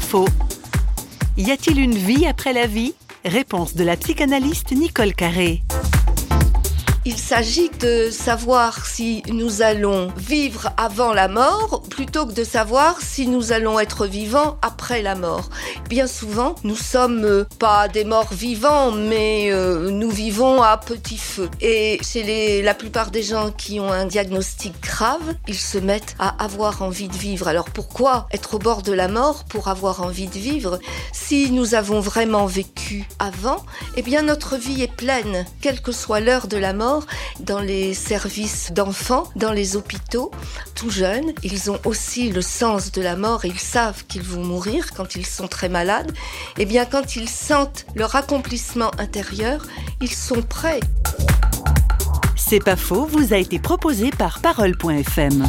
faux. Y a-t-il une vie après la vie? Réponse de la psychanalyste Nicole Carré. Il s'agit de savoir si nous allons vivre avant la mort plutôt que de savoir si nous allons être vivants après la mort. Bien souvent, nous sommes pas des morts vivants, mais euh, nous vivons à petit feu. Et chez les, la plupart des gens qui ont un diagnostic grave, ils se mettent à avoir envie de vivre. Alors pourquoi être au bord de la mort pour avoir envie de vivre Si nous avons vraiment vécu avant, eh bien notre vie est pleine, quelle que soit l'heure de la mort dans les services d'enfants, dans les hôpitaux, tout jeunes. Ils ont aussi le sens de la mort ils savent qu'ils vont mourir quand ils sont très malades. Et eh bien, quand ils sentent leur accomplissement intérieur, ils sont prêts. C'est pas faux, vous a été proposé par Parole.fm.